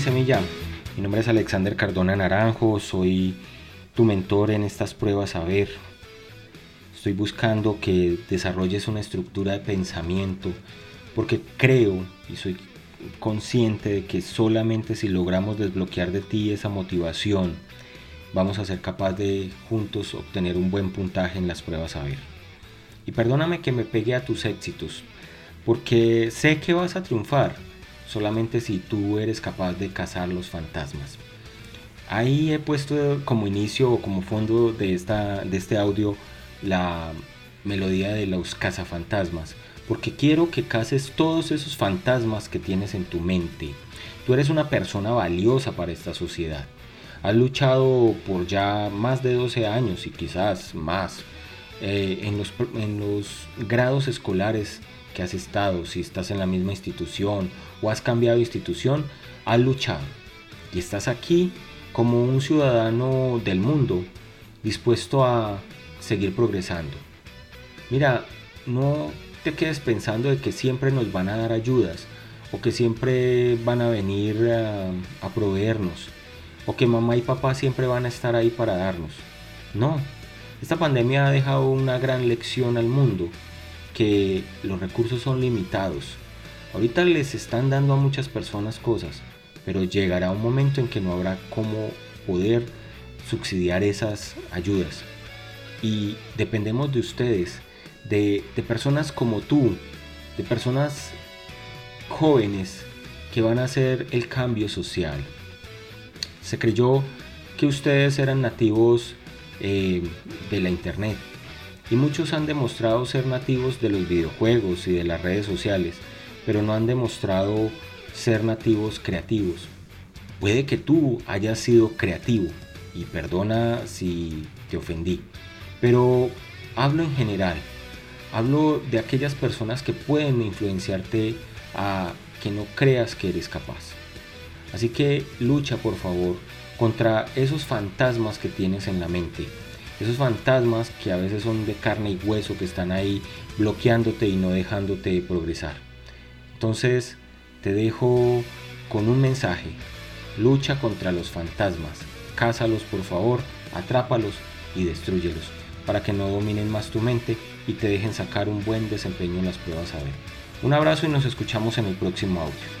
mi semilla. Mi nombre es Alexander Cardona Naranjo, soy tu mentor en estas pruebas a ver. Estoy buscando que desarrolles una estructura de pensamiento porque creo y soy consciente de que solamente si logramos desbloquear de ti esa motivación, vamos a ser capaces de juntos obtener un buen puntaje en las pruebas a ver. Y perdóname que me pegue a tus éxitos, porque sé que vas a triunfar solamente si tú eres capaz de cazar los fantasmas. Ahí he puesto como inicio o como fondo de, esta, de este audio la melodía de los cazafantasmas, porque quiero que cases todos esos fantasmas que tienes en tu mente. Tú eres una persona valiosa para esta sociedad. Has luchado por ya más de 12 años y quizás más eh, en, los, en los grados escolares que has estado, si estás en la misma institución o has cambiado de institución, has luchado y estás aquí como un ciudadano del mundo dispuesto a seguir progresando. Mira, no te quedes pensando de que siempre nos van a dar ayudas o que siempre van a venir a, a proveernos o que mamá y papá siempre van a estar ahí para darnos. No, esta pandemia ha dejado una gran lección al mundo que los recursos son limitados. Ahorita les están dando a muchas personas cosas, pero llegará un momento en que no habrá cómo poder subsidiar esas ayudas. Y dependemos de ustedes, de, personas como tú, de personas jóvenes que van a hacer el cambio social. Se creyó que ustedes eran nativos eh, de la internet, y muchos han demostrado ser nativos de los videojuegos y de las redes sociales, pero no han demostrado ser nativos creativos. Puede que tú hayas sido creativo y perdona si te ofendí, pero hablo en general. Hablo de aquellas personas que pueden influenciarte a que no creas que eres capaz. Así que lucha por favor contra esos fantasmas que tienes en la mente esos fantasmas que a veces son de carne y hueso que están ahí bloqueándote y no dejándote progresar. Entonces te dejo con un mensaje. Lucha contra los fantasmas. Cázalos por favor, atrápalos y destruyelos para que no dominen más tu mente y te dejen sacar un buen desempeño en las pruebas a ver. Un abrazo y nos escuchamos en el próximo audio.